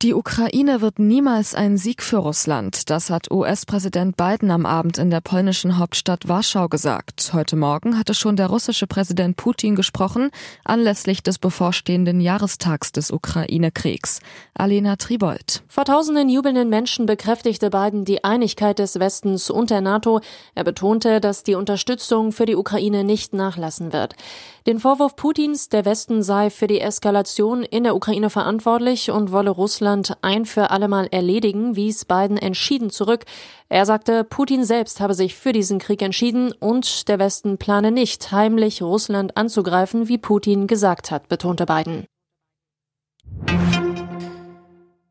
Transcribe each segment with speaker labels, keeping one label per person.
Speaker 1: Die Ukraine wird niemals ein Sieg für Russland. Das hat US-Präsident Biden am Abend in der polnischen Hauptstadt Warschau gesagt. Heute Morgen hatte schon der russische Präsident Putin gesprochen, anlässlich des bevorstehenden Jahrestags des Ukraine-Kriegs. Alena Tribold.
Speaker 2: Vor tausenden jubelnden Menschen bekräftigte Biden die Einigkeit des Westens und der NATO. Er betonte, dass die Unterstützung für die Ukraine nicht nachlassen wird. Den Vorwurf Putins, der Westen sei für die Eskalation in der Ukraine verantwortlich und wolle Russland ein für allemal erledigen, wies Biden entschieden zurück. Er sagte, Putin selbst habe sich für diesen Krieg entschieden und der Westen plane nicht, heimlich Russland anzugreifen, wie Putin gesagt hat, betonte Biden.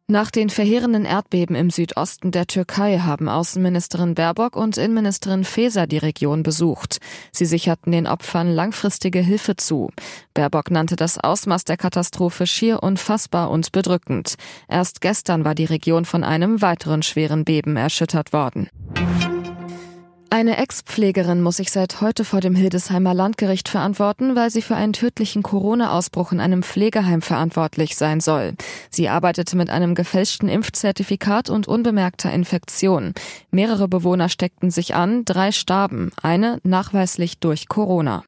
Speaker 1: Nach den verheerenden Erdbeben im Südosten der Türkei haben Außenministerin Baerbock und Innenministerin Faeser die Region besucht. Sie sicherten den Opfern langfristige Hilfe zu. Baerbock nannte das Ausmaß der Katastrophe schier unfassbar und bedrückend. Erst gestern war die Region von einem weiteren schweren Beben erschüttert worden. Eine Ex-Pflegerin muss sich seit heute vor dem Hildesheimer Landgericht verantworten, weil sie für einen tödlichen Corona-Ausbruch in einem Pflegeheim verantwortlich sein soll. Sie arbeitete mit einem gefälschten Impfzertifikat und unbemerkter Infektion. Mehrere Bewohner steckten sich an, drei starben, eine nachweislich durch Corona.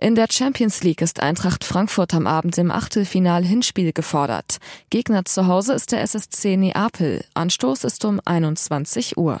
Speaker 1: In der Champions League ist Eintracht Frankfurt am Abend im Achtelfinal Hinspiel gefordert. Gegner zu Hause ist der SSC Neapel. Anstoß ist um 21 Uhr.